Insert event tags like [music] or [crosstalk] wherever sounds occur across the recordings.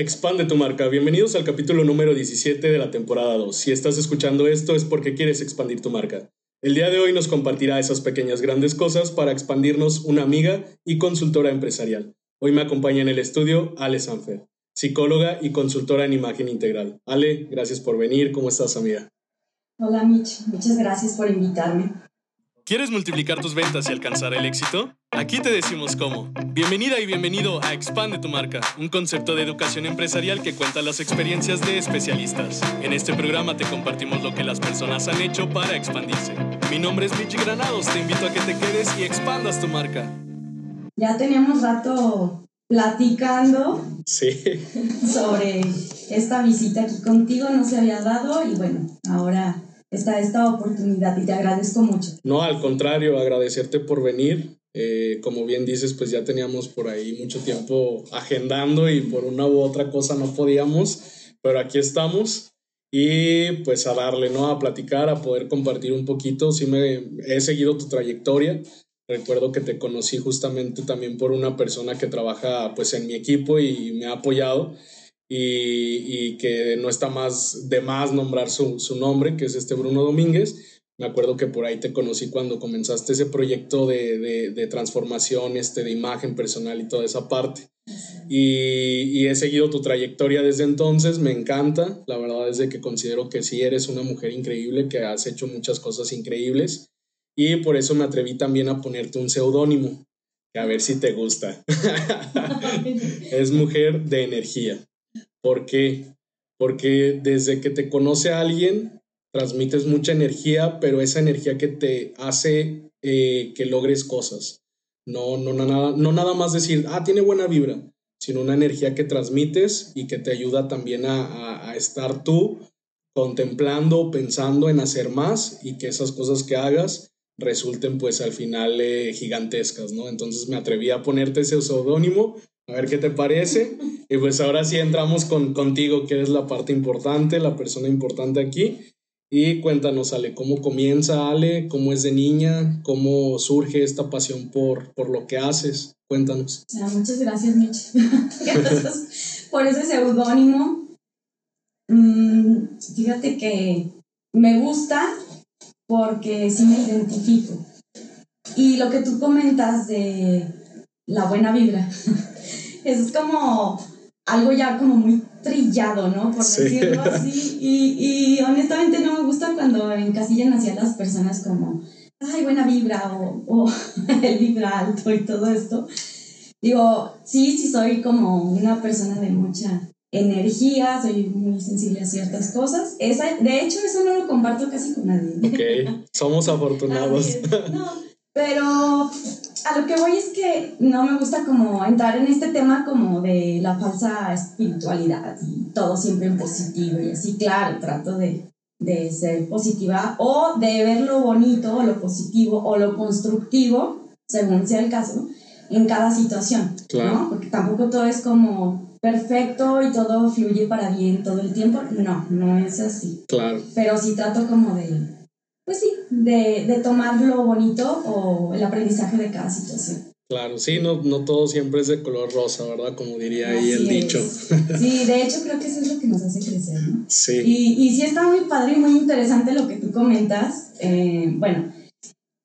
Expande tu marca. Bienvenidos al capítulo número 17 de la temporada 2. Si estás escuchando esto es porque quieres expandir tu marca. El día de hoy nos compartirá esas pequeñas grandes cosas para expandirnos una amiga y consultora empresarial. Hoy me acompaña en el estudio Ale Sanfer, psicóloga y consultora en imagen integral. Ale, gracias por venir. ¿Cómo estás, amiga? Hola, Mitch. Muchas gracias por invitarme. ¿Quieres multiplicar tus ventas y alcanzar el éxito? Aquí te decimos cómo. Bienvenida y bienvenido a Expande tu marca, un concepto de educación empresarial que cuenta las experiencias de especialistas. En este programa te compartimos lo que las personas han hecho para expandirse. Mi nombre es Michi Granados, te invito a que te quedes y expandas tu marca. Ya teníamos rato platicando sí. [laughs] sobre esta visita aquí contigo, no se había dado y bueno, ahora está esta oportunidad y te agradezco mucho. No, al contrario, agradecerte por venir. Eh, como bien dices, pues ya teníamos por ahí mucho tiempo agendando y por una u otra cosa no podíamos, pero aquí estamos y pues a darle, ¿no? A platicar, a poder compartir un poquito. Sí me he seguido tu trayectoria. Recuerdo que te conocí justamente también por una persona que trabaja pues en mi equipo y me ha apoyado y, que no está más de más nombrar su, nombre, que es este Bruno Domínguez. Me acuerdo que por ahí te conocí cuando comenzaste ese proyecto de, transformación, este, de imagen personal y toda esa parte. Y, he seguido tu trayectoria desde entonces, me encanta. La verdad es de que considero que sí eres una mujer increíble, que has hecho muchas cosas increíbles. Y por eso me atreví también a ponerte un seudónimo, a ver si te gusta. [laughs] [laughs] es mujer de energía. ¿Por qué? Porque desde que te conoce a alguien, transmites mucha energía, pero esa energía que te hace eh, que logres cosas. No, no, nada, no nada más decir, ah, tiene buena vibra, sino una energía que transmites y que te ayuda también a, estar tú contemplando, pensando en hacer más y que esas cosas que hagas resulten pues al final eh, gigantescas, ¿no? Entonces me atreví a ponerte ese seudónimo a ver qué te parece. Y pues ahora sí entramos con, contigo, que eres la parte importante, la persona importante aquí. Y cuéntanos, Ale, ¿cómo comienza Ale? ¿Cómo es de niña? ¿Cómo surge esta pasión por, por lo que haces? Cuéntanos. muchas gracias, Mitch. [laughs] por ese seudónimo. Mm, fíjate que me gusta porque sí me identifico. Y lo que tú comentas de la buena vibra, [laughs] es como algo ya como muy trillado, ¿no? Por decirlo así. Y, y, honestamente no me gusta cuando encasillan hacia las personas como, ay, buena vibra o, o [laughs] el vibra alto y todo esto. Digo, sí, sí soy como una persona de mucha energía, soy muy sensible a ciertas cosas. Esa, de hecho, eso no lo comparto casi con nadie. Ok, somos [laughs] afortunados. No, pero a lo que voy es que no me gusta como entrar en este tema como de la falsa espiritualidad y todo siempre en positivo y así, claro, trato de, de ser positiva o de ver lo bonito o lo positivo o lo constructivo, según sea el caso, en cada situación, ¿no? Porque tampoco todo es como perfecto y todo fluye para bien todo el tiempo, no, no es así. Claro. Pero sí trato como de pues sí, de, de tomar lo bonito o el aprendizaje de cada situación. Claro, sí, no, no todo siempre es de color rosa, ¿verdad? Como diría ahí el dicho. Sí, de hecho creo que eso es lo que nos hace crecer, ¿no? Sí. Y, y sí está muy padre y muy interesante lo que tú comentas. Eh, bueno,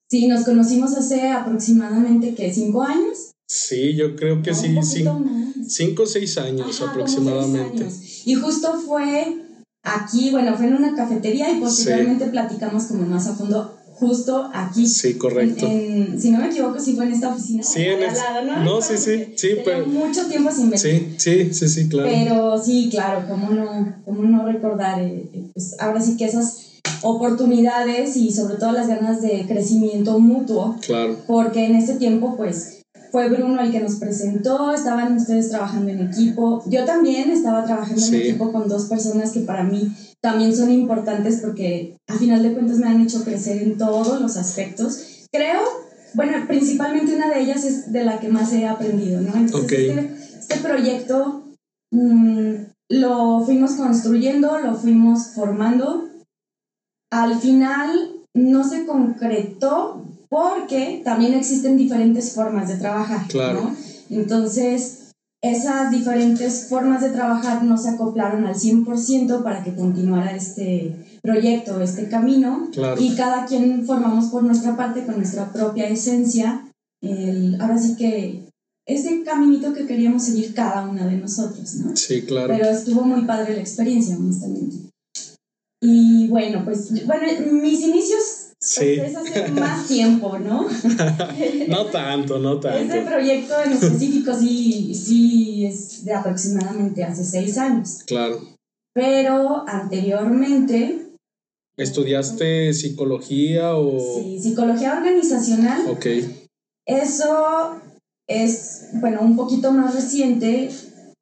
sí, nos conocimos hace aproximadamente, ¿qué? ¿Cinco años? Sí, yo creo que sí, cinco, cinco o seis años aproximadamente. Y justo fue Aquí, bueno, fue en una cafetería y posteriormente platicamos como más a fondo justo aquí. Sí, correcto. si no me equivoco, sí fue en esta oficina. Sí, en el, ¿no? No, sí, sí, sí, pero... Mucho tiempo sin ver. Sí, sí, sí, sí, claro. Pero sí, claro, cómo no, cómo no recordar, eh, eh, pues ahora sí que esas oportunidades y sobre todo las ganas de crecimiento mutuo. Claro. Porque en ese tiempo, pues, fue Bruno el que nos presentó, estaban ustedes trabajando en equipo. Yo también estaba trabajando en equipo con dos personas que para mí también son importantes porque a final de cuentas me han hecho crecer en todos los aspectos. Creo, bueno, principalmente una de ellas es de la que más he aprendido, ¿no? Entonces, este, este, proyecto mm, lo fuimos construyendo, lo fuimos formando. Al final no se concretó porque también existen diferentes formas de trabajar, claro. ¿no? Entonces, esas diferentes formas de trabajar no se acoplaron al 100% para que continuara este proyecto, este camino. Y cada quien formamos por nuestra parte, con nuestra propia esencia. El, ahora sí que ese caminito que queríamos seguir cada una de nosotros, ¿no? Sí, claro. Pero estuvo muy padre la experiencia, honestamente. Y bueno, pues, bueno, mis inicios Sí. Pues es hace más tiempo, ¿no? [laughs] no tanto, no tanto. Este proyecto en específico sí, sí es de aproximadamente hace seis años. Claro. Pero anteriormente... ¿Estudiaste psicología o...? Sí, psicología organizacional. Ok. Eso es, bueno, un poquito más reciente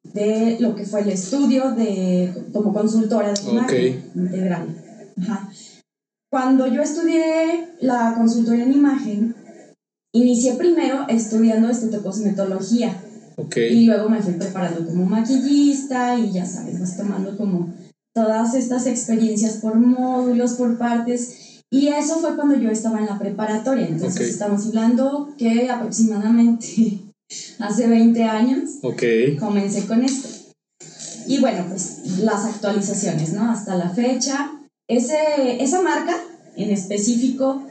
de lo que fue el estudio de como consultora de imagen integral. Ajá. Cuando yo estudié la consultoría en imagen, inicié primero estudiando estetocosmetología. Okay. Y luego me fui preparando como maquillista y ya sabes, vas tomando como todas estas experiencias por módulos, por partes. Y eso fue cuando yo estaba en la preparatoria. Entonces estamos hablando que aproximadamente [laughs] hace 20 años okay. comencé con esto. Y bueno, pues las actualizaciones, ¿no? Hasta la fecha ese, esa marca en específico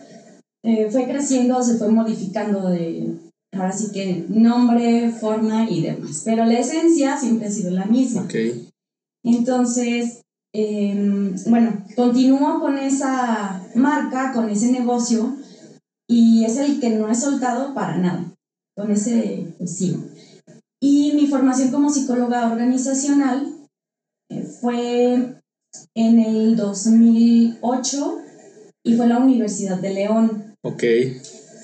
eh, fue creciendo, se fue modificando de, ahora sí que nombre, forma y demás, pero la esencia siempre ha sido la misma. Okay. Entonces, em, bueno, continúo con esa marca, con ese negocio y es el que no he soltado para nada. Con ese, pues sigo. Y mi formación como psicóloga organizacional eh, fue en el 2008 y fue la Universidad de León. Ok.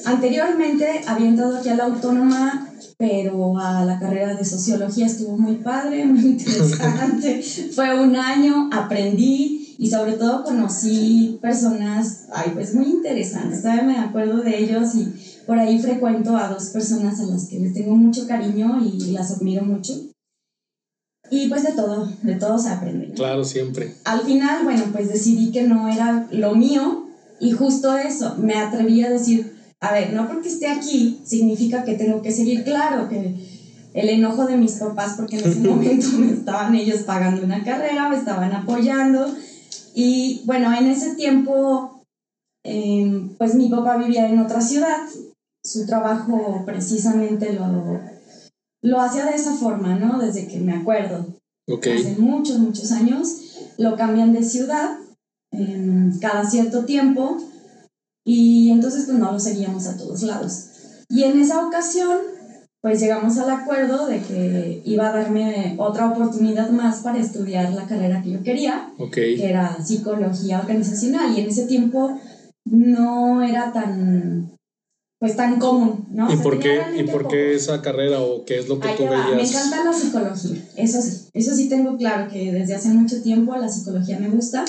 Anteriormente había entrado aquí a la autónoma, pero a la carrera de sociología estuvo muy padre, [laughs] muy interesante. [laughs] fue un año, aprendí y sobre todo conocí personas, ay, pues muy interesantes. Todavía me acuerdo de ellos y por ahí frecuento a dos personas a las que les tengo mucho cariño y las admiro mucho. Y pues de todo, de todo se aprende. Claro, siempre. Al final, bueno, pues decidí que no era lo mío y justo eso, me atreví a decir, a ver, no porque esté aquí significa que tengo que seguir claro, que el enojo de mis papás, porque en ese [laughs] momento me estaban ellos pagando una carrera, me estaban apoyando y bueno, en ese tiempo, em, pues mi papá vivía en otra ciudad, su trabajo precisamente lo lo hacía de esa forma, ¿no? Desde que me acuerdo. Hace muchos, muchos años. Lo cambian de ciudad cada cierto tiempo y entonces pues no lo seguíamos a todos lados. Y en esa ocasión pues llegamos al acuerdo de que iba a darme otra oportunidad más para estudiar la carrera que yo quería, que era psicología organizacional y en ese tiempo no era tan pues tan común, ¿no? ¿Y, por, qué, ¿y por qué esa carrera o qué es lo que tú veías? Me encanta la psicología, eso sí, eso sí tengo claro que desde hace mucho tiempo la psicología me gusta,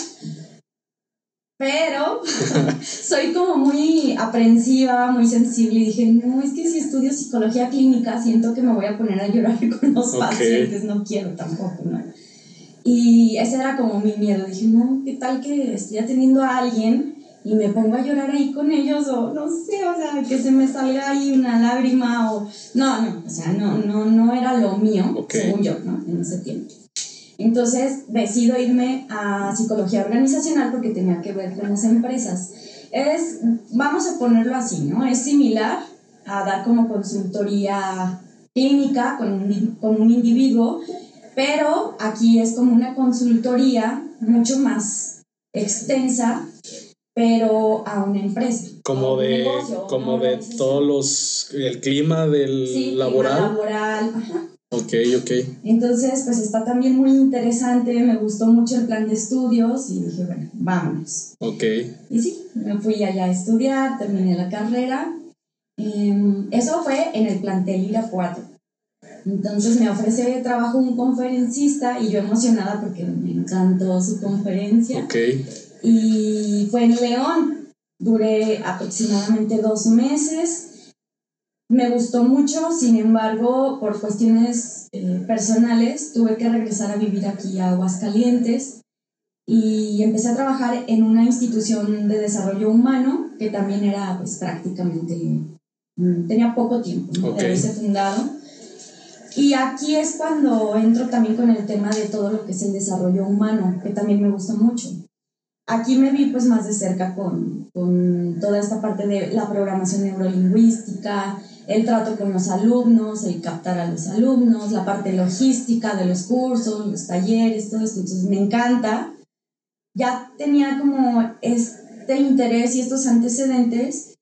pero [laughs] soy como muy aprensiva, muy sensible y dije, no, es que si estudio psicología clínica siento que me voy a poner a llorar [laughs] con los pacientes, no quiero tampoco, ¿no? Y ese era como mi miedo, dije, no, ¿qué tal que estoy atendiendo a alguien y me pongo a llorar ahí con ellos o no sé, o sea, que se me salga ahí una lágrima o no, no, o sea, no, no, no era lo mío, según yo, ¿no? En ese tiempo. Entonces decido irme a psicología organizacional porque tenía que ver con las empresas. Es, vamos a ponerlo así, ¿no? Es similar a dar como consultoría clínica con un, con un individuo, pero aquí es como una consultoría mucho más extensa pero a una empresa. Como de, como de todos los, el clima del sí, laboral. Clima laboral, ajá. Ok, ok. Entonces, pues está también muy interesante, me gustó mucho el plan de estudios y dije, bueno, vámonos. Ok. Y sí, me fui allá a estudiar, terminé la carrera. Em, eso fue en el plantel Irapuato. Entonces me ofrece trabajo un conferencista y yo emocionada porque me encantó su conferencia. Ok y fue en León. Duré aproximadamente dos meses. Me gustó mucho, sin embargo, por cuestiones eh, personales, tuve que regresar a vivir aquí a Aguascalientes y empecé a trabajar en una institución de desarrollo humano que también era pues prácticamente, mm, tenía poco tiempo de haberse fundado. Y aquí es cuando entro también con el tema de todo lo que es el desarrollo humano, que también me gusta mucho. Aquí me vi pues más de cerca con, con toda esta parte de la programación neurolingüística, el trato con los alumnos, el captar a los alumnos, la parte logística de los cursos, los talleres, todo esto. Entonces me encanta. Ya tenía como este interés y estos antecedentes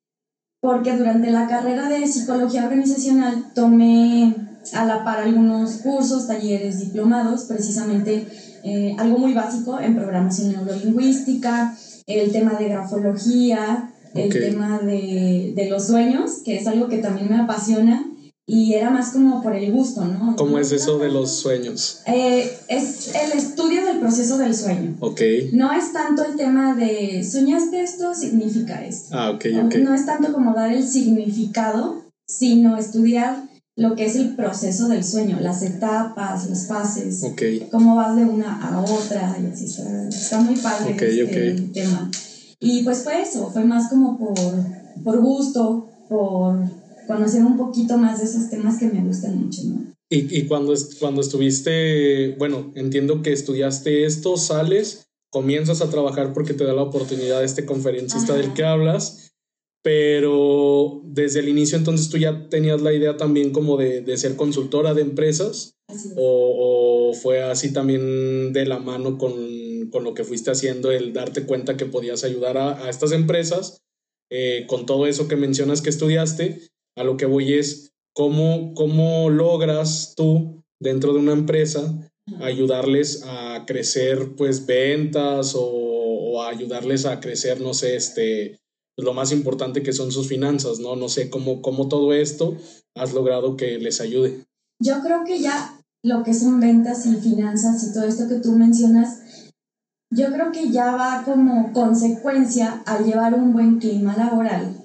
porque durante la carrera de psicología organizacional tomé a la par algunos cursos, talleres, diplomados, precisamente eh, algo muy básico en programación neurolingüística, el tema de grafología, el tema de, de, los sueños, que es algo que también me apasiona. Y era más como por el gusto, ¿no? ¿Cómo es eso de los sueños? Eh, es el estudio del proceso del sueño. Ok. No es tanto el tema de soñaste esto, significa esto. Ah, ok, ok. No es tanto como dar el significado, sino estudiar lo que es el proceso del sueño, las etapas, las fases, cómo vas de una a otra, y así está, muy padre este tema. Y pues fue eso, fue más como por, por gusto, por conocer un poquito más de esos temas que me gustan mucho, ¿no? Y, y cuando, cuando estuviste, bueno, entiendo que estudiaste esto, sales, comienzas a trabajar porque te da la oportunidad este conferencista del que hablas pero desde el inicio entonces tú ya tenías la idea también como de, de ser consultora de empresas o, o, fue así también de la mano con, con, lo que fuiste haciendo, el darte cuenta que podías ayudar a, a estas empresas eh, con todo eso que mencionas que estudiaste, a lo que voy es cómo, cómo logras tú dentro de una empresa ayudarles a crecer pues ventas o, o ayudarles a crecer, no sé, este pues, lo más importante que son sus finanzas, ¿no? No sé cómo, cómo todo esto has logrado que les ayude. Yo creo que ya lo que son ventas y finanzas y todo esto que tú mencionas, yo creo que ya va como consecuencia al llevar un buen clima laboral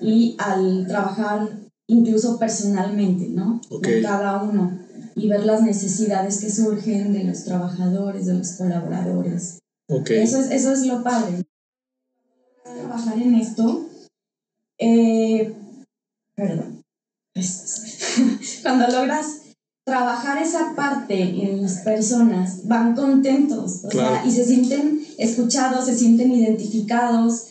y al trabajar incluso personalmente, ¿no? Con cada uno y ver las necesidades que surgen de los trabajadores, de los colaboradores. Eso, es, eso es lo padre trabajar en esto, eh, perdón, cuando logras trabajar esa parte en las personas, van contentos y se sienten escuchados, se sienten identificados,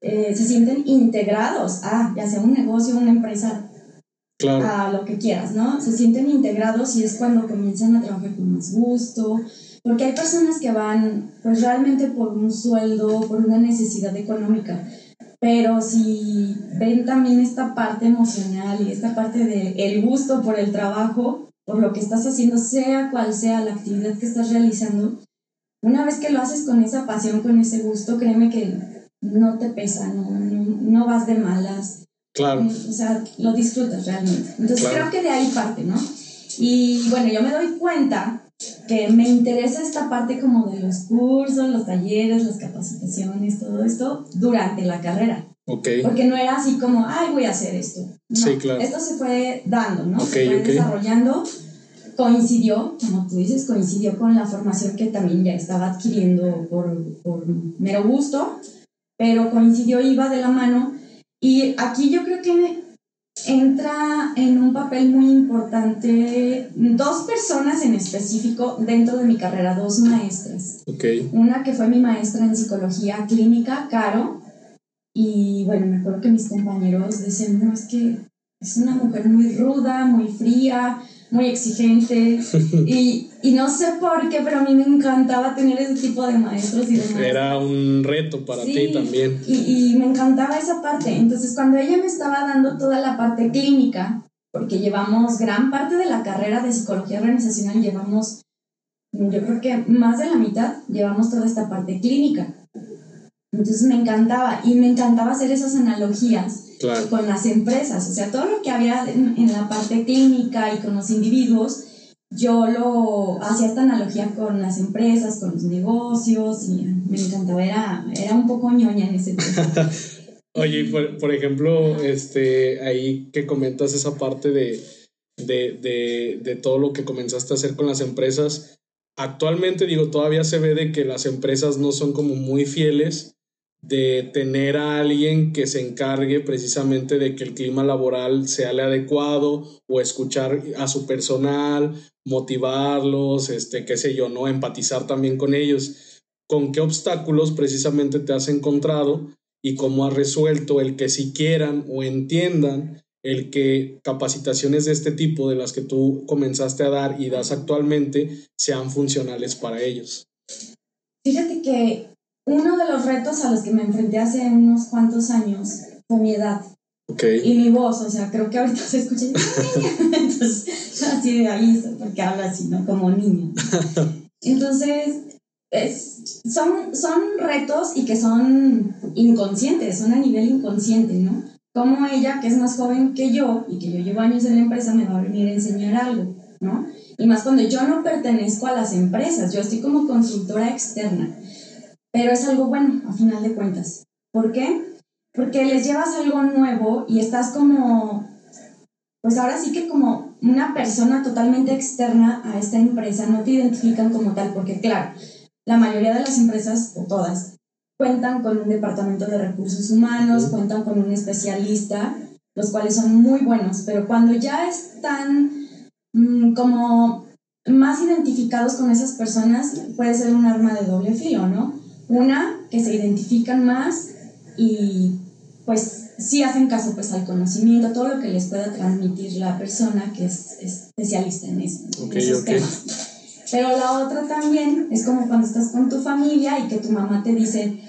eh, se sienten integrados a, ya sea un negocio, una empresa, a lo que quieras, ¿no? Se sienten integrados y es cuando comienzan a trabajar con más gusto, porque hay personas que van pues realmente por un sueldo, por una necesidad económica, pero si ven también esta parte emocional y esta parte del el gusto por el trabajo, por lo que estás haciendo, sea cual sea la actividad que estás realizando, una vez que lo haces con esa pasión, con ese gusto, créeme que no te pesa, no, no, vas de malas. Claro. O sea, lo disfrutas realmente. Entonces creo que de ahí parte, ¿no? Y bueno, yo me doy cuenta que me interesa esta parte como de los cursos, los talleres, las capacitaciones, todo esto durante la carrera. Okay. Porque no era así como, ay, voy a hacer esto. sí, claro. Esto se fue dando, ¿no? se fue desarrollando. Coincidió, como tú dices, coincidió con la formación que también ya estaba adquiriendo por, por mero gusto, pero coincidió, iba de la mano. Y aquí yo creo que entra en un papel muy importante dos personas en específico dentro de mi carrera, dos maestras. Okay. Una que fue mi maestra en psicología clínica, Caro, y bueno, me acuerdo que mis compañeros decían, no, es que es una mujer muy ruda, muy fría, muy exigente [laughs] y, y, no sé por qué, pero a mí me encantaba tener ese tipo de maestros y demás. Era un reto para ti también. Y, y me encantaba esa parte. Entonces, cuando ella me estaba dando toda la parte clínica, porque llevamos gran parte de la carrera de psicología organizacional, llevamos, yo creo que más de la mitad, llevamos toda esta parte clínica. Entonces me encantaba y me encantaba hacer esas analogías con las empresas, o sea, todo lo que había en, la parte clínica y con los individuos, yo lo hacía esta analogía con las empresas, con los negocios y me encantaba, era, era un poco ñoña en ese tema. [laughs] Oye, por, por, ejemplo, este, ahí que comentas esa parte de, de, de, de todo lo que comenzaste a hacer con las empresas, actualmente digo, todavía se ve de que las empresas no son como muy fieles de tener a alguien que se encargue precisamente de que el clima laboral sea el adecuado o escuchar a su personal, motivarlos, este, qué sé yo, ¿no? Empatizar también con ellos. ¿Con qué obstáculos precisamente te has encontrado y cómo has resuelto el que si quieran o entiendan el que capacitaciones de este tipo de las que tú comenzaste a dar y das actualmente sean funcionales para ellos? Fíjate que uno de los retos a los que me enfrenté hace unos cuantos años fue mi edad. Y mi voz, o sea, creo que ahorita se escucha. [laughs] Entonces, así de ahí, porque habla así, ¿no? Como niño. [laughs] Entonces, es, son, son retos y que son inconscientes, son a nivel inconsciente, ¿no? Como ella, que es más joven que yo y que yo llevo años en la empresa, me va a venir a enseñar algo, ¿no? Y más cuando yo no pertenezco a las empresas, yo estoy como consultora externa. Pero es algo bueno, a final de cuentas. ¿Por qué? Porque les llevas algo nuevo y estás como, pues ahora sí que como una persona totalmente externa a esta empresa, no te identifican como tal, porque claro, la mayoría de las empresas, o todas, cuentan con un departamento de recursos humanos, cuentan con un especialista, los cuales son muy buenos, pero cuando ya están mm, como más identificados con esas personas, puede ser un arma de doble filo, ¿no? Una, que se identifican más y pues sí hacen caso pues al conocimiento, todo lo que les pueda transmitir la persona que es, especialista en, eso, esos temas. Pero la otra también es como cuando estás con tu familia y que tu mamá te dice,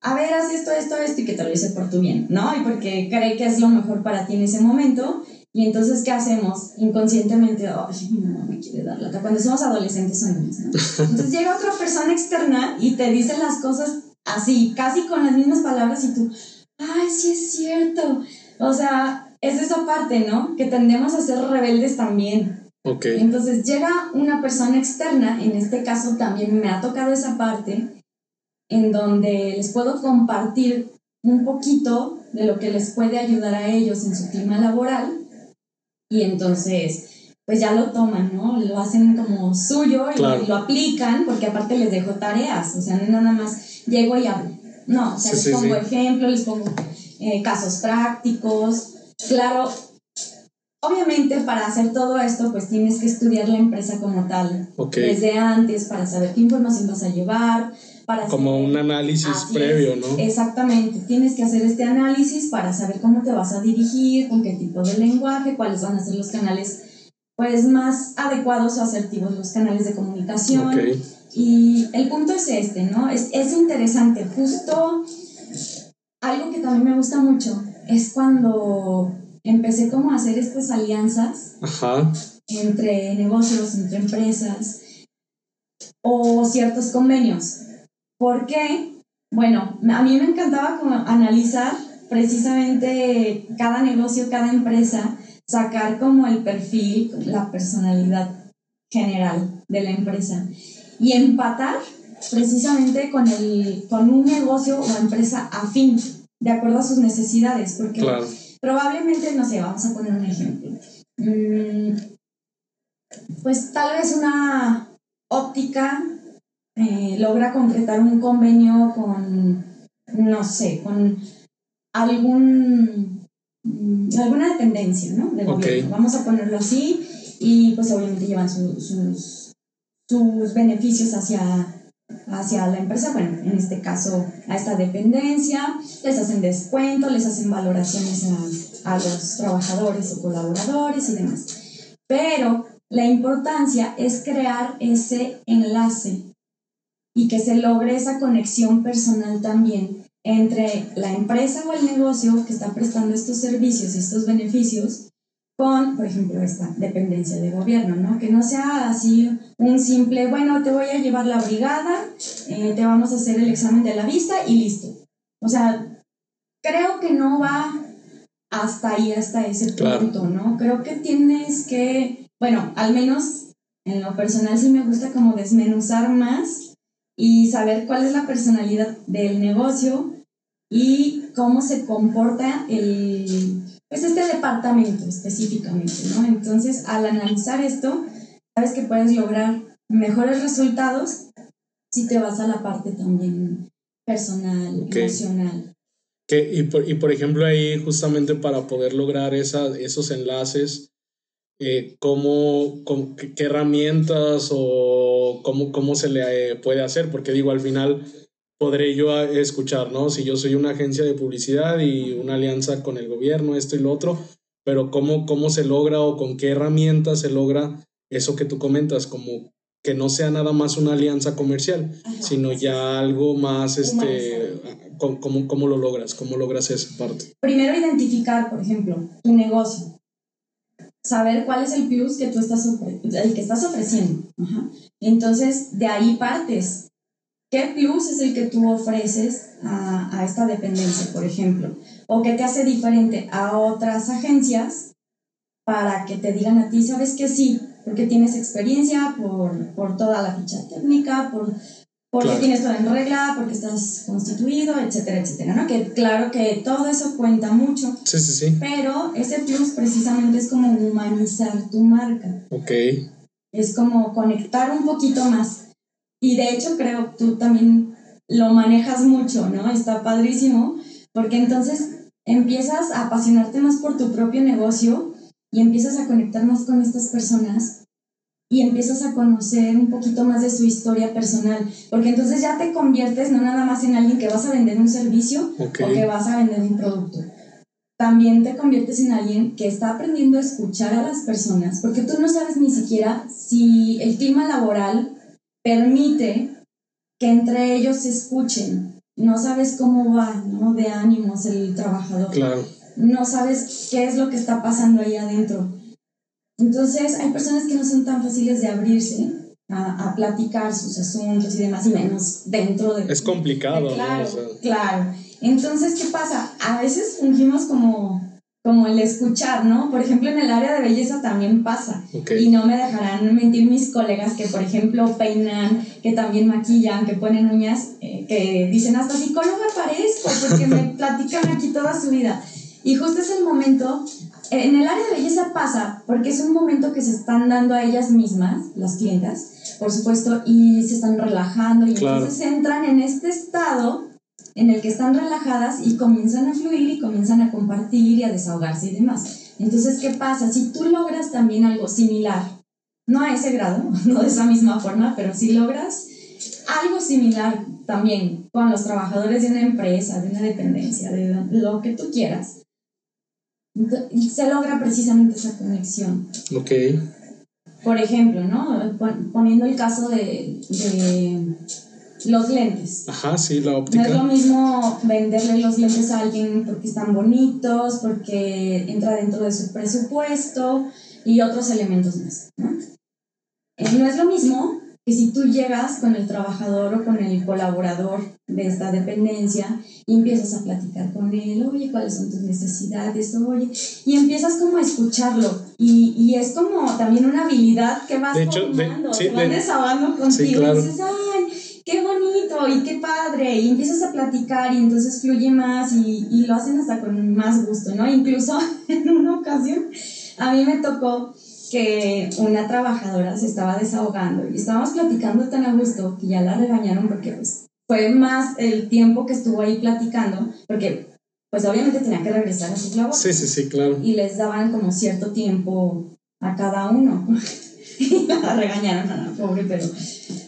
a ver, haz esto, esto, esto, y que te lo dice por tu bien, ¿no? Y porque cree que es lo mejor para ti en ese momento. Y entonces, ¿qué hacemos? Inconscientemente, ay, mi mamá me quiere dar lata. Cuando somos adolescentes son niños, ¿no? [laughs] Entonces llega otra persona externa y te dice las cosas así, casi con las mismas palabras y tú, ay, sí es cierto. O sea, es esa parte, ¿no? Que tendemos a ser rebeldes también. Ok. Entonces llega una persona externa, en este caso también me ha tocado esa parte, en donde les puedo compartir un poquito de lo que les puede ayudar a ellos en su clima laboral y entonces pues ya lo toman, ¿no? Lo hacen como suyo y, lo aplican porque aparte les dejo tareas, o sea, no nada más llego y hablo. No, o sea, les pongo ejemplos, les pongo eh, casos prácticos. Claro, obviamente para hacer todo esto pues tienes que estudiar la empresa como tal desde antes para saber qué información vas a llevar, como un análisis previo, ¿no? Exactamente, tienes que hacer este análisis para saber cómo te vas a dirigir, con qué tipo de lenguaje, cuáles van a ser los canales pues más adecuados o asertivos, los canales de comunicación. Y el punto es este, ¿no? Es, es interesante, justo algo que también me gusta mucho es cuando empecé como a hacer estas alianzas entre negocios, entre empresas o ciertos convenios. ¿Por qué? Bueno, a mí me encantaba como analizar precisamente cada negocio, cada empresa, sacar como el perfil, la personalidad general de la empresa y empatar precisamente con, el, con un negocio o empresa afín, de acuerdo a sus necesidades, porque probablemente, no sé, vamos a poner un ejemplo. Mm, pues tal vez una óptica eh, logra concretar un convenio con, no sé, con algún, mm, alguna dependencia, ¿no? De gobierno. Vamos a ponerlo así y pues obviamente llevan sus, sus beneficios hacia, hacia la empresa, bueno, en este caso a esta dependencia, les hacen descuento, les hacen valoraciones a, a los trabajadores o colaboradores y demás. Pero la importancia es crear ese enlace y que se logre esa conexión personal también entre la empresa o el negocio que está prestando estos servicios y estos beneficios con, por ejemplo, esta dependencia de gobierno, ¿no? Que no sea así un simple, bueno, te voy a llevar la brigada, eh, te vamos a hacer el examen de la vista y listo. O sea, creo que no va hasta ahí, hasta ese punto, ¿no? Creo que tienes que, bueno, al menos en lo personal sí me gusta como desmenuzar más y saber cuál es la personalidad del negocio y cómo se comporta el, pues este departamento específicamente, ¿no? Entonces, al analizar esto, sabes que puedes lograr mejores resultados si te vas a la parte también personal, emocional. Que, y, por, y por ejemplo ahí justamente para poder lograr esa, esos enlaces, eh, ¿cómo, qué, herramientas o cómo, cómo se le eh, puede hacer? Porque digo, al final podré yo escuchar, ¿no? Si yo soy una agencia de publicidad y una alianza con el gobierno, esto y lo otro, pero ¿cómo, cómo se logra o con qué herramientas se logra eso que tú comentas, como que no sea nada más una alianza comercial, sino ya algo más, este, ¿cómo, ¿cómo, lo logras? ¿Cómo logras esa parte? Primero identificar, por ejemplo, tu negocio. Saber cuál es el plus que tú estás, el que estás ofreciendo. Entonces, de ahí partes. ¿Qué plus es el que tú ofreces a, a esta dependencia, por ejemplo? ¿O qué te hace diferente a otras agencias para que te digan a ti, sabes que sí, porque tienes experiencia, por, por toda la ficha técnica, por, porque tienes todo en regla, porque estás constituido, etcétera, etcétera, ¿no? Que claro que todo eso cuenta mucho. Sí, sí, sí. Pero ese plus precisamente es como humanizar tu marca. Ok. Es como conectar un poquito más. Y de hecho creo que tú también lo manejas mucho, ¿no? Está padrísimo, porque entonces empiezas a apasionarte más por tu propio negocio y empiezas a conectar más con estas personas y empiezas a conocer un poquito más de su historia personal, porque entonces ya te conviertes no nada más en alguien que vas a vender un servicio o que vas a vender un producto. También te conviertes en alguien que está aprendiendo a escuchar a las personas, porque tú no sabes ni siquiera si el clima laboral permite que entre ellos se escuchen. No sabes cómo va, ¿no? De ánimos el trabajador. Claro no sabes qué es lo que está pasando ahí adentro. Entonces, hay personas que no son tan fáciles de abrirse a, a platicar sus asuntos y demás, y menos dentro de... Es complicado, claro, Claro. Entonces, ¿qué pasa? A veces fungimos como, como el escuchar, ¿no? Por ejemplo, en el área de belleza también pasa. Y no me dejarán mentir mis colegas que, por ejemplo, peinan, que también maquillan, que ponen uñas, eh, que dicen hasta psicóloga parezco, porque me [laughs] platican aquí toda su vida. Y justo es el momento, en el área de belleza pasa, porque es un momento que se están dando a ellas mismas, las clientas, por supuesto, y se están relajando y entonces entran en este estado en el que están relajadas y comienzan a fluir y comienzan a compartir y a desahogarse y demás. Entonces, ¿qué pasa? Si tú logras también algo similar, no a ese grado, [laughs] no de esa misma forma, pero si logras algo similar también con los trabajadores de una empresa, de una dependencia, de lo que tú quieras, se logra precisamente esa conexión. Ok. Por ejemplo, ¿no? Poniendo el caso de, de los lentes. Ajá, sí, la óptica. No es lo mismo venderle los lentes a alguien porque están bonitos, porque entra dentro de su presupuesto y otros elementos más, ¿no? Eh, no es lo mismo que si tú llegas con el trabajador o con el colaborador de esta dependencia y empiezas a platicar con él, oye, ¿cuáles son tus necesidades? Oye, y empiezas como a escucharlo. Y, y es como también una habilidad que vas formando, sí, vas desahogando contigo y dices, ay, qué bonito y qué padre. Y empiezas a platicar y entonces fluye más y, y lo hacen hasta con más gusto, ¿no? Incluso [laughs] en una ocasión a mí me tocó que una trabajadora se estaba desahogando y estábamos platicando tan a gusto que ya la regañaron porque pues, fue más el tiempo que estuvo ahí platicando, porque pues obviamente tenía que regresar a su labor. Sí, sí, sí, claro. Y les daban como cierto tiempo a cada uno. [laughs] y la regañaron a la pobre, pero,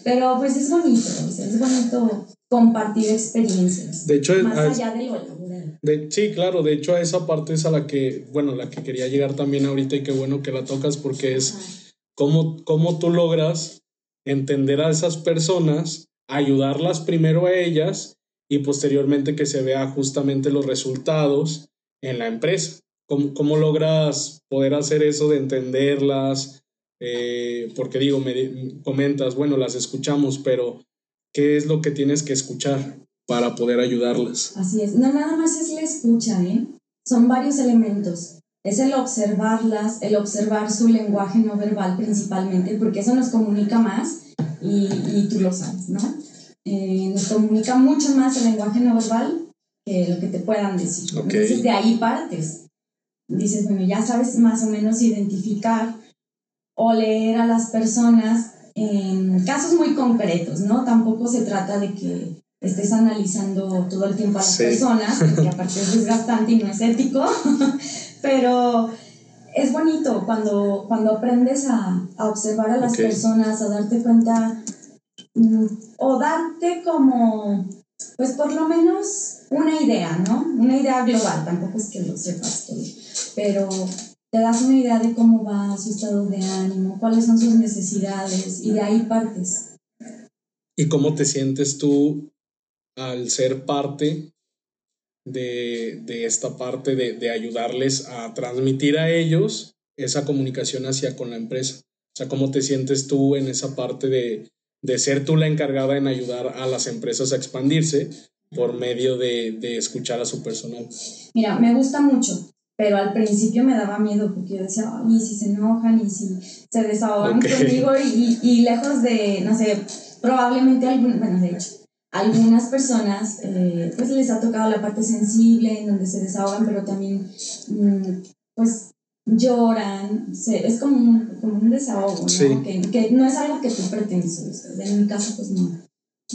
pero pues es bonito, es bonito compartir experiencias. De hecho, más allá de lo laboral. sí, claro, de hecho a esa parte es a la que, bueno, la que quería llegar también ahorita y qué bueno que la tocas porque es cómo, cómo tú logras entender a esas personas, ayudarlas primero a ellas y posteriormente que se vea justamente los resultados en la empresa. ¿Cómo, cómo logras poder hacer eso de entenderlas? Eh, porque digo, me comentas, bueno, las escuchamos, pero qué es lo que tienes que escuchar para poder ayudarlas. Así es, no nada más es la escucha, ¿eh? Son varios elementos. Es el observarlas, el observar su lenguaje no verbal principalmente, porque eso nos comunica más y, y tú lo sabes, ¿no? Eh, nos comunica mucho más el lenguaje no verbal que lo que te puedan decir. Entonces de ahí partes. Dices, bueno, ya sabes más o menos identificar o leer a las personas en casos muy concretos, ¿no? Tampoco se trata de que estés analizando todo el tiempo a las personas, porque aparte es desgastante y no es ético, [laughs] pero es bonito cuando, cuando aprendes a, observar a las personas, a darte cuenta mm, o darte como, pues por lo menos una idea, ¿no? Una idea global, tampoco es que lo sepas todo, pero te das una idea de cómo va su estado de ánimo, cuáles son sus necesidades y de ahí partes. ¿Y cómo te sientes tú al ser parte de, esta parte de, ayudarles a transmitir a ellos esa comunicación hacia con la empresa? O sea, ¿cómo te sientes tú en esa parte de, de ser tú la encargada en ayudar a las empresas a expandirse por medio de, de escuchar a su personal? Mira, me gusta mucho pero al principio me daba miedo porque yo decía, y si se enojan y si se desahogan conmigo y, y, lejos de, no sé, probablemente algún, bueno, de hecho, algunas personas eh, pues les ha tocado la parte sensible en donde se desahogan, pero también mm, pues lloran, es como un, como un desahogo, ¿no? Que, que, no es algo que tú pretendes, en mi caso pues no,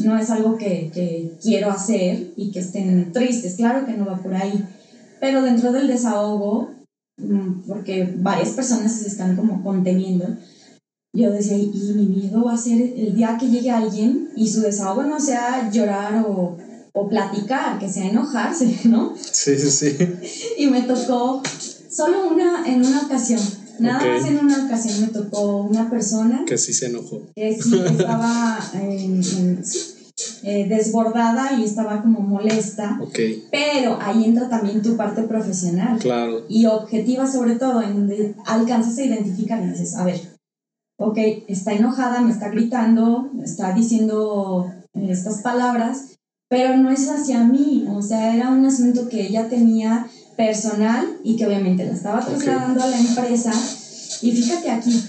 no es algo que, que quiero hacer y que estén tristes, claro que no va por ahí pero dentro del desahogo, mm, porque varias personas se están como conteniendo, yo decía, y mi miedo va a ser el día que llegue alguien y su desahogo no sea llorar o, o platicar, que sea enojarse, [laughs] ¿no? Sí, sí, sí. [laughs] y me tocó solo una, en una ocasión, nada más en una ocasión me tocó una persona. Que sí se enojó. Que sí estaba [laughs] eh, desbordada y estaba como molesta. Pero ahí entra también tu parte profesional. Claro. Y objetiva sobre todo, en donde alcanzas a identificar y dices, a ver, ok, está enojada, me está gritando, me está diciendo eh, estas palabras, pero no es hacia mí, o sea, era un asunto que ella tenía personal y que obviamente la estaba trasladando a la empresa. Y fíjate aquí,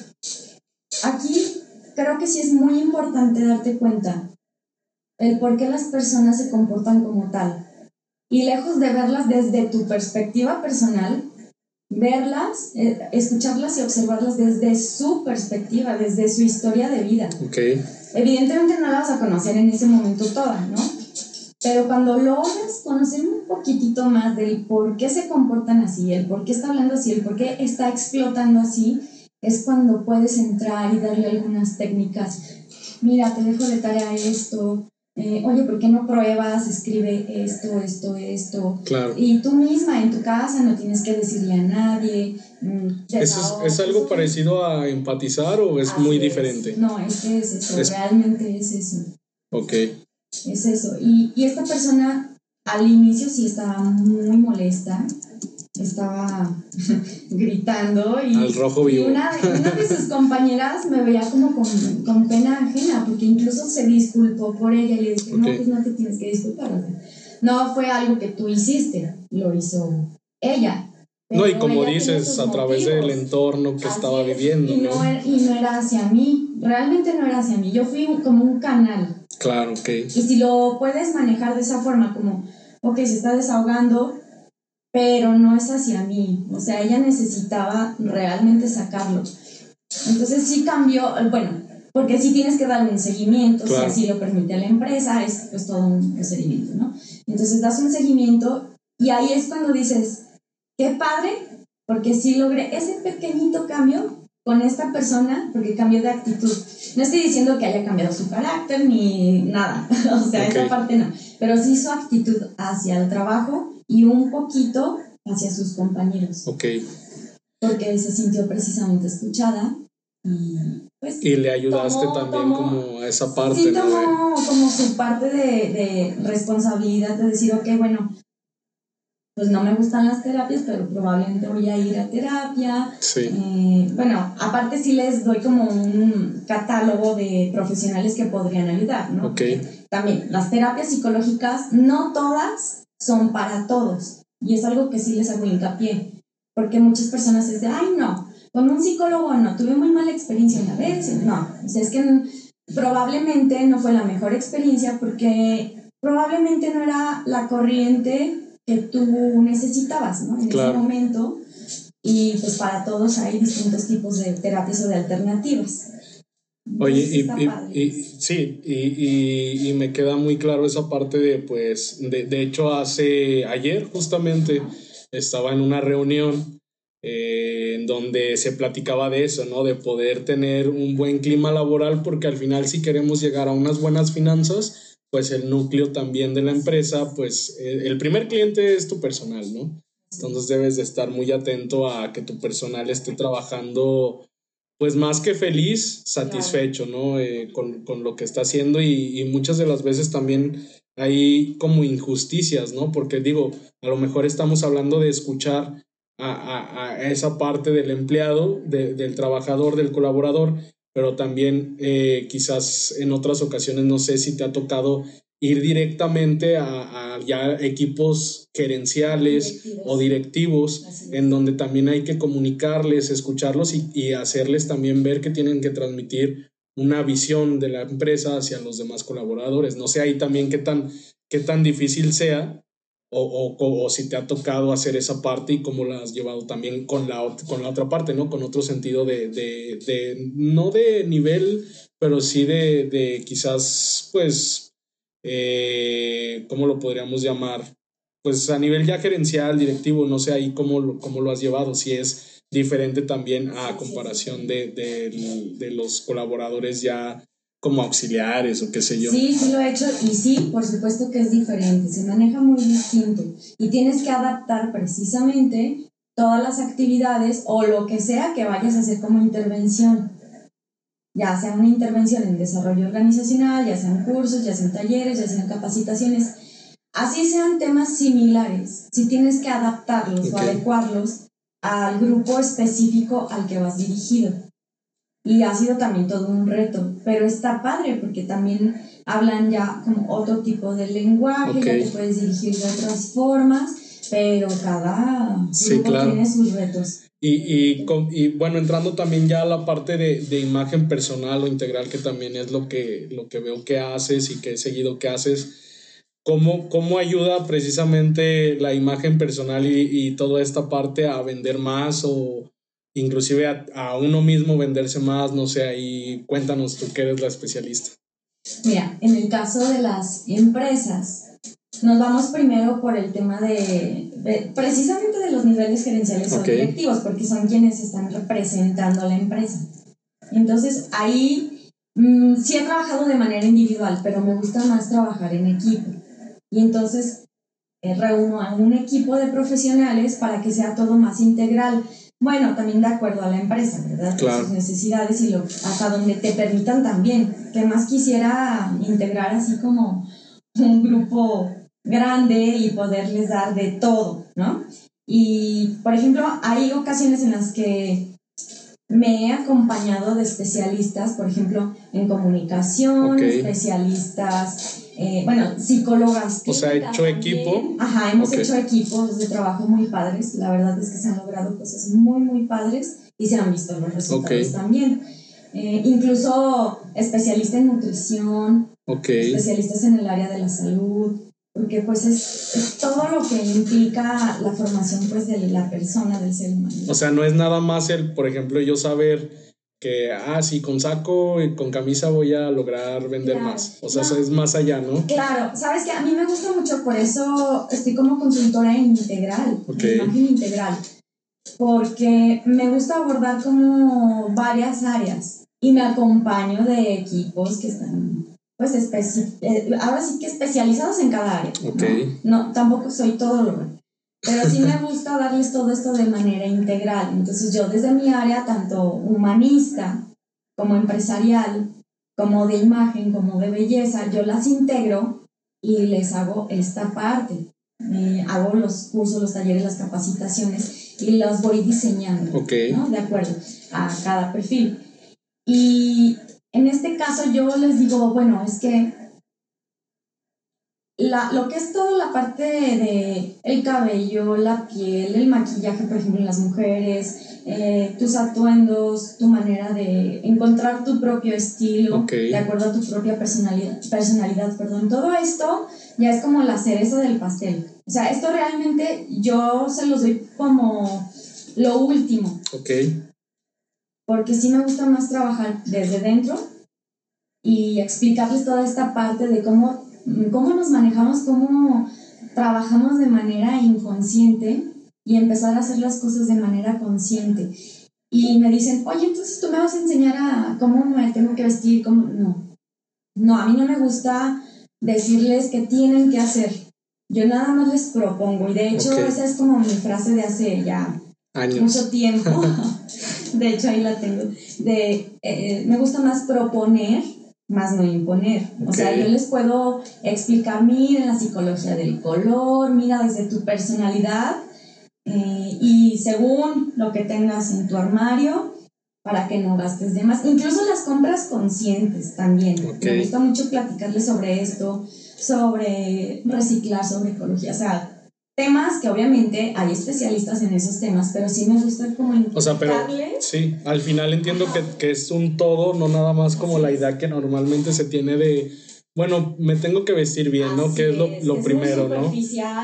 aquí creo que sí es muy importante darte cuenta el por qué las personas se comportan como tal. Y lejos de verlas desde tu perspectiva personal, verlas, eh, escucharlas y observarlas desde su perspectiva, desde su historia de vida. Okay. Evidentemente no la vas a conocer en ese momento toda, ¿no? Pero cuando logras conocer un poquitito más del por qué se comportan así, el por qué está hablando así, el por qué está explotando así, es cuando puedes entrar y darle algunas técnicas. Mira, te dejo de tarea esto, eh, oye, ¿por qué no pruebas? Escribe esto, esto, esto. Claro. Y tú misma en tu casa no tienes que decirle a nadie. Mm, ¿Es, algo parecido a empatizar o es muy diferente? No, es que es eso, realmente es eso. Ok. Es eso. Y, y esta persona al inicio sí estaba muy molesta, estaba [laughs] gritando y, una, de sus compañeras me veía como con, pena ajena porque incluso se disculpó por ella y le dije, no, pues no te tienes que disculpar. no fue algo que tú hiciste, lo hizo ella. No, y como dices, a través del entorno que estaba viviendo. Y no, Era, y no era hacia mí, realmente no era hacia mí, yo fui como un canal. Claro, ok. Y si lo puedes manejar de esa forma, como, ok, se está desahogando, pero no es hacia mí, o sea, ella necesitaba realmente sacarlo. Entonces sí cambió, bueno, porque sí tienes que darle un seguimiento, si así lo permite la empresa, es pues todo un procedimiento, ¿no? Entonces das un seguimiento y ahí es cuando dices, qué padre, porque sí logré ese pequeñito cambio con esta persona, porque cambió de actitud. No estoy diciendo que haya cambiado su carácter ni nada, [laughs] o sea, esa parte no, pero sí su actitud hacia el trabajo y un poquito hacia sus compañeros. Ok. Porque se sintió precisamente escuchada y pues... Y le ayudaste también como a esa parte. Sí, tomó como su parte de, de responsabilidad de decir, ok, bueno, pues no me gustan las terapias, pero probablemente voy a ir a terapia. Sí. Eh, bueno, aparte sí les doy como un catálogo de profesionales que podrían ayudar, ¿no? Ok. También las terapias psicológicas, no todas son para todos. Y es algo que sí les hago hincapié, porque muchas personas dicen, ay no, con un psicólogo no, tuve muy mala experiencia una vez, no, o sea, es que probablemente no fue la mejor experiencia porque probablemente no era la corriente que tú necesitabas, ¿no? En ese momento. Y pues para todos hay distintos tipos de terapias o de alternativas. Oye, y, y, sí, y, y, me queda muy claro esa parte de, pues, de, de hecho, hace ayer justamente estaba en una reunión eh, en donde se platicaba de eso, ¿no? De poder tener un buen clima laboral, porque al final si queremos llegar a unas buenas finanzas, pues el núcleo también de la empresa, pues eh, el primer cliente es tu personal, ¿no? Entonces debes de estar muy atento a que tu personal esté trabajando pues más que feliz, satisfecho, ¿no? Eh, con, con, lo que está haciendo y, y, muchas de las veces también hay como injusticias, ¿no? Porque digo, a lo mejor estamos hablando de escuchar a, a, a esa parte del empleado, de, del trabajador, del colaborador, pero también eh, quizás en otras ocasiones, no sé si te ha tocado ir directamente a, a ya equipos gerenciales o directivos, en donde también hay que comunicarles, escucharlos y, y, hacerles también ver que tienen que transmitir una visión de la empresa hacia los demás colaboradores. No sé ahí también qué tan, qué tan difícil sea o, o, o, si te ha tocado hacer esa parte y cómo la has llevado también con la, con la otra parte, ¿no? Con otro sentido de, de, de no de nivel, pero sí de, de quizás, pues, eh, ¿cómo lo podríamos llamar? Pues a nivel ya gerencial, directivo, no sé ahí cómo lo, cómo lo has llevado, si es diferente también a comparación de, de, de los colaboradores ya como auxiliares o qué sé yo. Sí, sí lo he hecho y sí, por supuesto que es diferente, se maneja muy distinto y tienes que adaptar precisamente todas las actividades o lo que sea que vayas a hacer como intervención ya sea una intervención en desarrollo organizacional, ya sean cursos, ya sean talleres, ya sean capacitaciones, así sean temas similares, si tienes que adaptarlos o adecuarlos al grupo específico al que vas dirigido. Y ha sido también todo un reto, pero está padre porque también hablan ya como otro tipo de lenguaje, ya te puedes dirigir de otras formas, pero cada grupo tiene sus retos. Y, y, y, bueno, entrando también ya a la parte de, de, imagen personal o integral, que también es lo que, lo que veo que haces y que he seguido que haces, ¿cómo, cómo ayuda precisamente la imagen personal y, y toda esta parte a vender más o inclusive a, a, uno mismo venderse más? No sé, ahí cuéntanos tú que eres la especialista. Mira, en el caso de las empresas, nos vamos primero por el tema de, de precisamente de los niveles gerenciales okay. o directivos, porque son quienes están representando a la empresa. Entonces, ahí mmm, sí he trabajado de manera individual, pero me gusta más trabajar en equipo. Y entonces eh, reúno a un equipo de profesionales para que sea todo más integral. Bueno, también de acuerdo a la empresa, ¿verdad? Claro. Sus necesidades y lo, hasta donde te permitan también. Que más quisiera integrar así como un grupo grande y poderles dar de todo, ¿no? Y, por ejemplo, hay ocasiones en las que me he acompañado de especialistas, por ejemplo, en comunicación, okay. especialistas, eh, bueno, psicólogas. O sea, hecho también. equipo. Ajá, hemos okay. hecho equipos de trabajo muy padres. La verdad es que se han logrado cosas muy, muy padres y se han visto los resultados okay. también. Eh, incluso especialistas en nutrición, especialistas en el área de la salud, porque pues es, es, todo lo que implica la formación pues de la persona, del ser humano. O sea, no es nada más el, por ejemplo, yo saber que, ah, sí, con saco y con camisa voy a lograr vender claro. más. O sea, no. es más allá, ¿no? Claro, sabes que a mí me gusta mucho, por eso estoy como consultora en integral, okay. en imagen integral, porque me gusta abordar como varias áreas y me acompaño de equipos que están pues eh, ahora sí que especializados en cada área. Okay. ¿no? no, tampoco soy todo lo pero sí me [laughs] gusta darles todo esto de manera integral. Entonces yo desde mi área, tanto humanista como empresarial, como de imagen, como de belleza, yo las integro y les hago esta parte. Eh, hago los cursos, los talleres, las capacitaciones y las voy diseñando, okay. ¿no? De acuerdo a cada perfil. Y en este caso yo les digo, bueno, es que la, lo que es toda la parte de el cabello, la piel, el maquillaje, por ejemplo, en las mujeres, eh, tus atuendos, tu manera de encontrar tu propio estilo, okay. de acuerdo a tu propia personalidad, personalidad, perdón, todo esto ya es como la cereza del pastel. O sea, esto realmente yo se los doy como lo último. Ok porque sí me gusta más trabajar desde dentro y explicarles toda esta parte de cómo, cómo nos manejamos, cómo trabajamos de manera inconsciente y empezar a hacer las cosas de manera consciente. Y me dicen, oye, entonces tú me vas a enseñar a cómo me tengo que vestir, cómo... No, no, a mí no me gusta decirles qué tienen que hacer. Yo nada más les propongo y de hecho esa es como mi frase de hace ya mucho tiempo. [laughs] de hecho ahí la tengo. De, eh, me gusta más proponer más no imponer. O sea, yo les puedo explicar, mira la psicología del color, mira desde tu personalidad eh, y según lo que tengas en tu armario para que no gastes de más. Incluso las compras conscientes también. Me gusta mucho platicarles sobre esto, sobre reciclar, sobre ecología. O sea, temas que obviamente hay especialistas en esos temas, pero sí me gusta como O sea, pero sí, al final entiendo que, que, es un todo, no nada más como la idea que normalmente se tiene de, bueno, me tengo que vestir bien, ¿no? Que es, lo, lo primero, ¿no?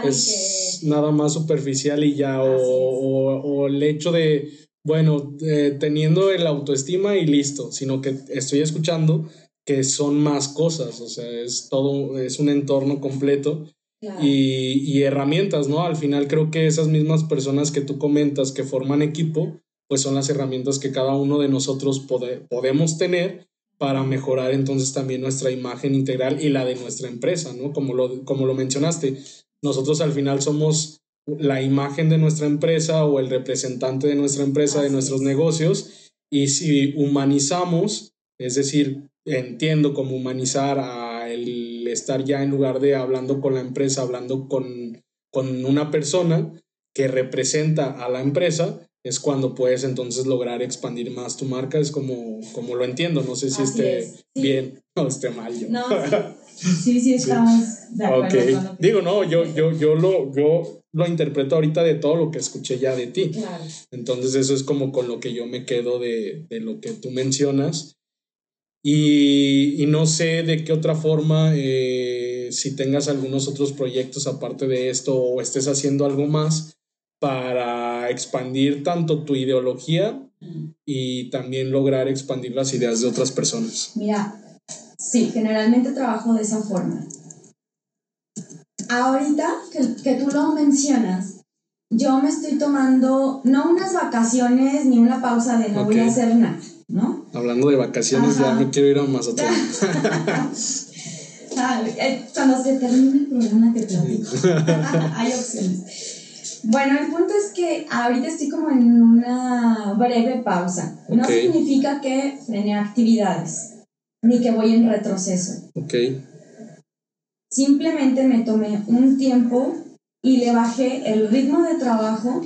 Es nada más superficial y ya, o, o, o, el hecho de, bueno, eh, teniendo el autoestima y listo, sino que estoy escuchando que son más cosas, o sea, es todo, es un entorno completo y, herramientas, ¿no? Al final creo que esas mismas personas que tú comentas que forman equipo, pues son las herramientas que cada uno de nosotros podemos tener para mejorar entonces también nuestra imagen integral y la de nuestra empresa, ¿no? Como lo, como lo mencionaste, nosotros al final somos la imagen de nuestra empresa o el representante de nuestra empresa, de nuestros negocios, y si humanizamos, es decir, entiendo como humanizar a el estar ya en lugar de hablando con la empresa, hablando con, con una persona que representa a la empresa, es cuando puedes entonces lograr expandir más tu marca. Es como, como lo entiendo, no sé si esté bien [laughs] o esté mal. Yo. No, [laughs] sí, sí, estamos de acuerdo. Digo, no, yo, yo, yo, lo, yo lo interpreto ahorita de todo lo que escuché ya de ti. Entonces eso es como con lo que yo me quedo de, de lo que tú mencionas. Y, no sé de qué otra forma, eh, si tengas algunos otros proyectos aparte de esto o estés haciendo algo más para expandir tanto tu ideología y también lograr expandir las ideas de otras personas. Mira, sí, generalmente trabajo de esa forma. Ahorita que, que tú lo mencionas, yo me estoy tomando no unas vacaciones ni una pausa de no voy a hacer nada ¿no? Hablando de vacaciones, ya me quiero ir a Mazatlán. [laughs] Eh, cuando se termine el programa te platico. [laughs] Hay opciones. Bueno, el punto es que ahorita estoy como en una breve pausa. No significa que frene actividades, ni que voy en retroceso. Ok. Simplemente me tomé un tiempo y le bajé el ritmo de trabajo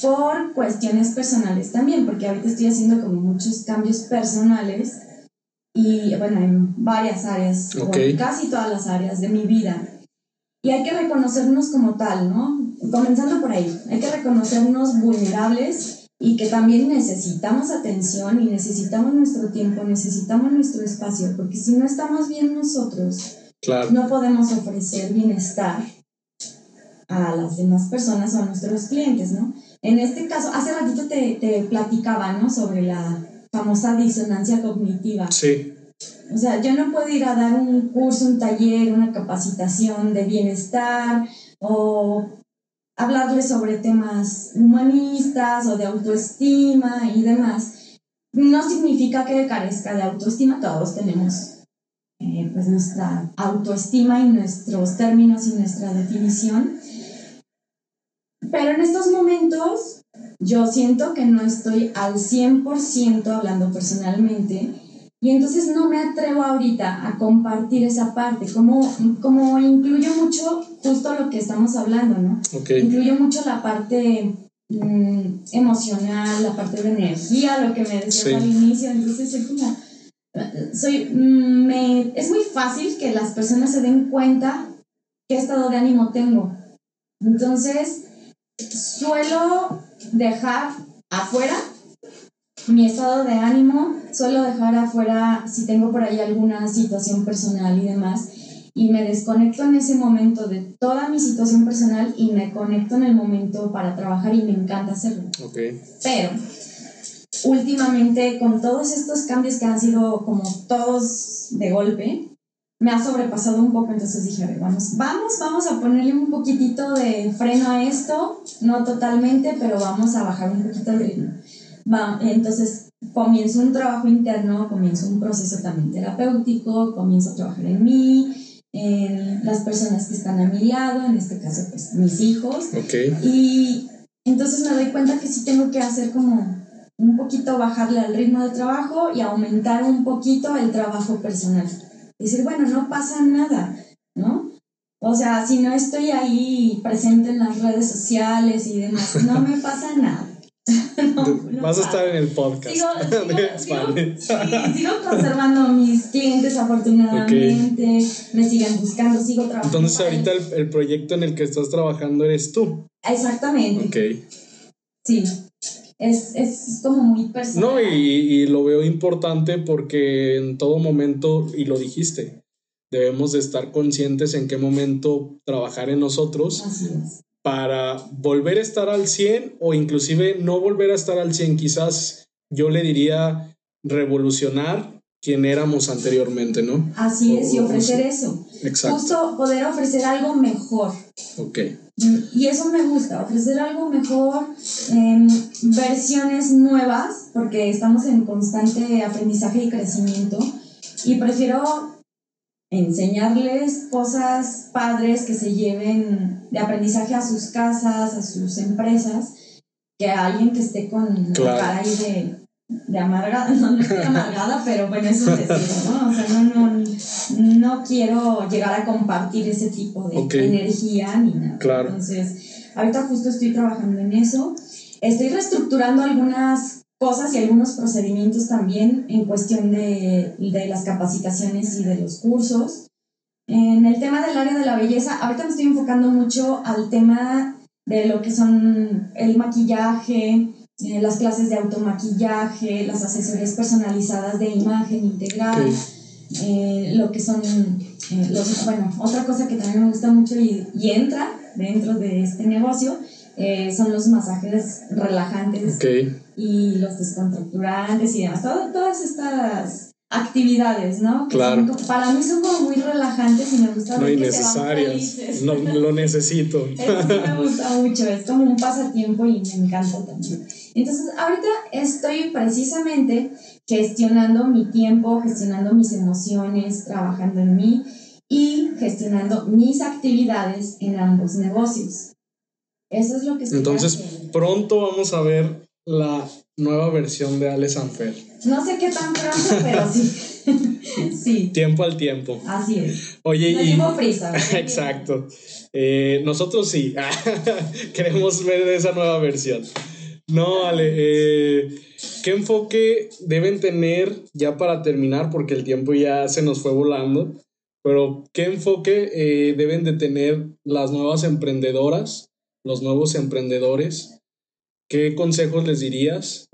por cuestiones personales también, porque ahorita estoy haciendo como muchos cambios personales y bueno, en varias áreas, casi todas las áreas de mi vida. Y hay que reconocernos como tal, ¿no? Comenzando por ahí, hay que reconocernos vulnerables y que también necesitamos atención y necesitamos nuestro tiempo, necesitamos nuestro espacio, porque si no estamos bien nosotros, no podemos ofrecer bienestar a las demás personas o a nuestros clientes, ¿no? En este caso, hace ratito te, te platicaba, ¿no? Sobre la famosa disonancia cognitiva. Sí. O sea, yo no puedo ir a dar un curso, un taller, una capacitación de bienestar o hablarles sobre temas humanistas o de autoestima y demás. No significa que carezca de autoestima, todos tenemos eh, pues nuestra autoestima y nuestros términos y nuestra definición. Pero en estos momentos yo siento que no estoy al 100% hablando personalmente y entonces no me atrevo ahorita a compartir esa parte, como, como incluyo mucho justo lo que estamos hablando, ¿no? Incluyo mucho la parte mm, emocional, la parte de energía, lo que me decías al inicio, entonces soy como, soy, mm, me, es muy fácil que las personas se den cuenta qué estado de ánimo tengo. Entonces, suelo dejar afuera mi estado de ánimo, suelo dejar afuera si tengo por ahí alguna situación personal y demás, y me desconecto en ese momento de toda mi situación personal y me conecto en el momento para trabajar y me encanta hacerlo. Okay. Pero últimamente con todos estos cambios que han sido como todos de golpe, me ha sobrepasado un poco, entonces dije, a ver, vamos, vamos, vamos a ponerle un poquitito de freno a esto, no totalmente, pero vamos a bajar un poquito el ritmo. Va, entonces comienzo un trabajo interno, comienzo un proceso también terapéutico, comienzo a trabajar en mí, en las personas que están a mi lado, en este caso pues mis hijos. Ok. Y entonces me doy cuenta que sí tengo que hacer como un poquito bajarle al ritmo de trabajo y aumentar un poquito el trabajo personal. Decir, bueno, no pasa nada, ¿no? O sea, si no estoy ahí presente en las redes sociales y demás, no me [laughs] pasa nada. [laughs] No, Vas a estar en el podcast. Sigo, [laughs] sigo, conservando mis clientes afortunadamente, me siguen buscando, sigo trabajando. Entonces ahorita el, el, proyecto en el que estás trabajando eres tú. Exactamente. Ok. Sí. Es, es como muy personal. No, y, y lo veo importante porque en todo momento, y lo dijiste, debemos de estar conscientes en qué momento trabajar en nosotros para volver a estar al 100 o inclusive no volver a estar al 100, quizás yo le diría revolucionar quien éramos anteriormente, ¿no? Así es, y ofrecer eso. Exacto. Justo poder ofrecer algo mejor. Ok. Y eso me gusta, ofrecer algo mejor, eh, versiones nuevas, porque estamos en constante aprendizaje y crecimiento. Y prefiero enseñarles cosas padres que se lleven de aprendizaje a sus casas, a sus empresas, que a alguien que esté con claro. la cara ahí de, de amargada, [laughs] no, no estoy amargada, pero bueno, eso es decirlo, ¿no? O sea, no, no, no quiero llegar a compartir ese tipo de okay. energía ni nada. Claro. Entonces, ahorita justo estoy trabajando en eso. Estoy reestructurando algunas cosas y algunos procedimientos también en cuestión de, de, las capacitaciones y de los cursos. En el tema del área de la belleza, ahorita me estoy enfocando mucho al tema de lo que son el maquillaje, eh, las clases de automaquillaje, las asesorías personalizadas de imagen integral, eh, lo que son, eh, los, bueno, otra cosa que también me gusta mucho y, y entra dentro de este negocio eh, son los masajes relajantes okay. y los descontracturantes y demás. Todo, todas estas actividades, ¿no? Que claro. Son, para mí son como muy relajantes y me gusta no innecesarias. No, lo necesito. [laughs] Eso me gusta mucho, es como un pasatiempo y me encanta también. Entonces, ahorita estoy precisamente gestionando mi tiempo, gestionando mis emociones, trabajando en mí y gestionando mis actividades en ambos negocios. Eso es lo que estoy Entonces, haciendo. pronto vamos a ver la nueva versión de Ale Sanfer. No sé qué tan pronto, pero sí. [laughs] sí. Tiempo al tiempo. Así es. Oye, no y. llevo prisa. [laughs] Exacto. Eh, nosotros sí. [laughs] Queremos ver esa nueva versión. No, Ale. Eh, ¿Qué enfoque deben tener ya para terminar? Porque el tiempo ya se nos fue volando. Pero, ¿qué enfoque eh, deben de tener las nuevas emprendedoras? los nuevos emprendedores, ¿qué consejos les dirías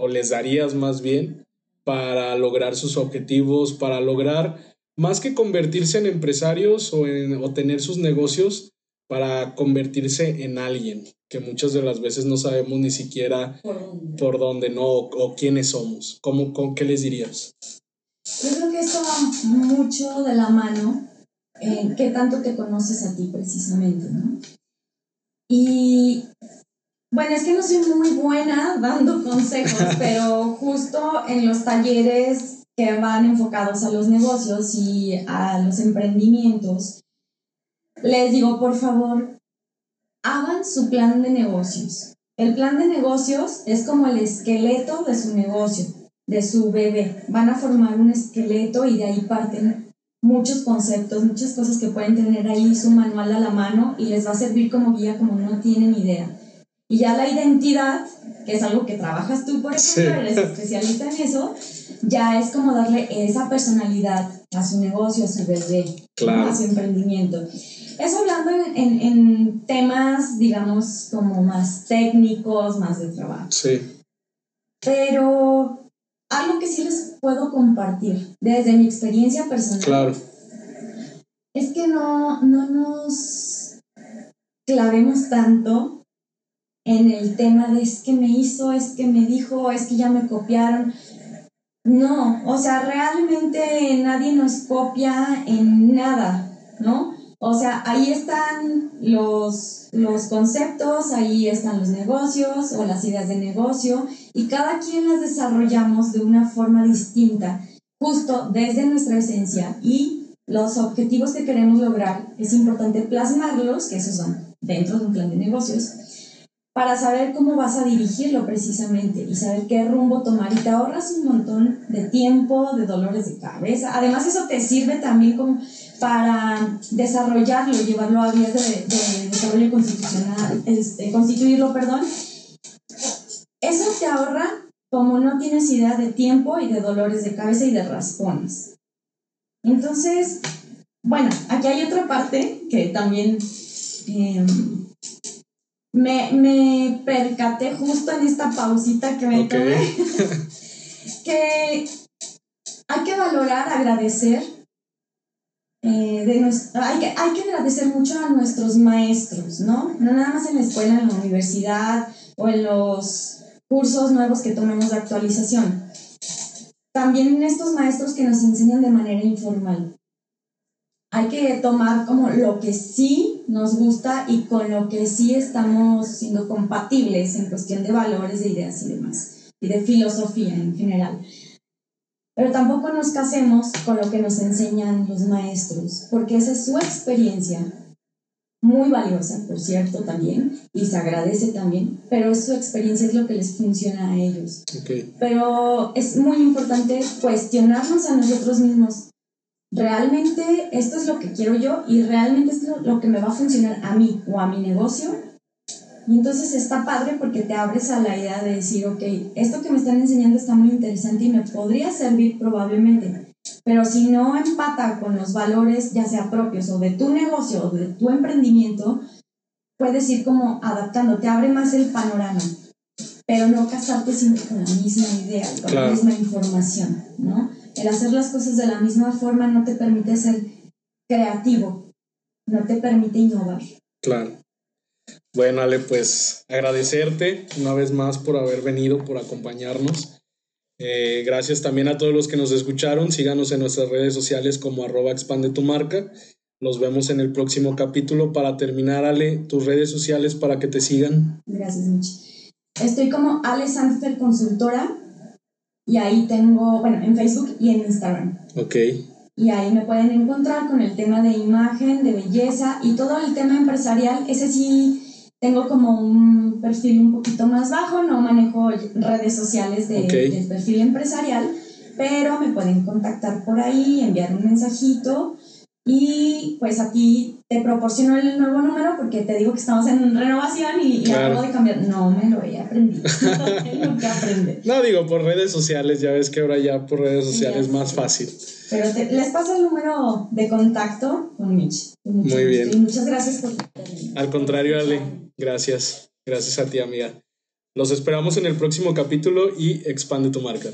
o les darías más bien para lograr sus objetivos, para lograr más que convertirse en empresarios o, en, o tener sus negocios, para convertirse en alguien que muchas de las veces no sabemos ni siquiera ¿Por dónde? por dónde no o, o quiénes somos? ¿Cómo, con, ¿Qué les dirías? Yo creo que esto va mucho de la mano en qué tanto te conoces a ti precisamente, ¿no? Y bueno, es que no soy muy buena dando consejos, [laughs] pero justo en los talleres que van enfocados a los negocios y a los emprendimientos, les digo, por favor, hagan su plan de negocios. El plan de negocios es como el esqueleto de su negocio, de su bebé. Van a formar un esqueleto y de ahí parten muchos conceptos, muchas cosas que pueden tener ahí su manual a la mano y les va a servir como guía como no tienen idea. Y ya la identidad, que es algo que trabajas tú, por ejemplo, sí. eres especialista en eso, ya es como darle esa personalidad a su negocio, a su bebé, claro. a su emprendimiento. Eso hablando en, en, en, temas, digamos, como más técnicos, más de trabajo. Sí. Pero algo que sí les puedo compartir desde mi experiencia personal. Claro. Es que no, no nos clavemos tanto en el tema de es que me hizo, es que me dijo, es que ya me copiaron. No, o sea, realmente nadie nos copia en nada, ¿no? O sea, ahí están los, los conceptos, ahí están los negocios o las ideas de negocio y cada quien las desarrollamos de una forma distinta, justo desde nuestra esencia y los objetivos que queremos lograr es importante plasmarlos, que esos son dentro de un plan de negocios, para saber cómo vas a dirigirlo precisamente y saber qué rumbo tomar y te ahorras un montón de tiempo, de dolores de cabeza. Además eso te sirve también como para desarrollarlo, llevarlo a vías de, desarrollo constitucional, este, constituirlo, perdón. Eso te ahorra como no tienes idea de tiempo y de dolores de cabeza y de raspones. Entonces, bueno, aquí hay otra parte que también em, me, me, percaté justo en esta pausita que me tomé, [laughs] que hay que valorar, agradecer. Eh, de hay, que, hay que agradecer mucho a nuestros maestros, ¿no? No nada más en la escuela, en la universidad o en los cursos nuevos que tomemos de actualización. También estos maestros que nos enseñan de manera informal hay que tomar como lo que sí nos gusta y con lo que sí estamos siendo compatibles en cuestión de valores, de ideas y demás, y de filosofía en general. Pero tampoco nos casemos con lo que nos enseñan los maestros, porque esa es su experiencia, muy valiosa, por cierto, también, y se agradece también, pero su experiencia es lo que les funciona a ellos. Pero es muy importante cuestionarnos a nosotros mismos realmente esto es lo que quiero yo y realmente esto es lo que me va a funcionar a mí o a mi negocio. Y entonces está padre porque te abres a la idea de decir, ok, esto que me están enseñando está muy interesante y me podría servir probablemente. Pero si no empata con los valores, ya sea propios o de tu negocio o de tu emprendimiento, puedes ir como adaptando, te abre más el panorama, pero no casarte siempre con la misma idea, con la misma información, ¿no? El hacer las cosas de la misma forma no te permite ser creativo, no te permite innovar. Claro. Bueno, Ale, pues agradecerte una vez más por haber venido, por acompañarnos. Eh, gracias también a todos los que nos escucharon. Síganos en nuestras redes sociales como arroba expande tu marca. Nos vemos en el próximo capítulo. Para terminar, Ale, tus redes sociales para que te sigan. Gracias, Michi. Estoy como Ale Sanfer Consultora y ahí tengo, bueno, en Facebook y en Instagram. Ok. Y ahí me pueden encontrar con el tema de imagen, de belleza y todo el tema empresarial. Ese sí tengo como un perfil un poquito más bajo, no manejo redes sociales de, del perfil empresarial, pero me pueden contactar por ahí, enviar un mensajito y pues aquí te proporciono el nuevo número porque te digo que estamos en renovación y, acabo de cambiar. No me lo he aprendido. [laughs] Tengo que aprender. No, digo, por redes sociales, ya ves que ahora ya por redes sociales es más fácil. Pero les paso el número de contacto con Mitch. Muy bien. Y muchas gracias por... Al contrario, Ale, gracias. Gracias a ti, amiga. Los esperamos en el próximo capítulo y expande tu marca.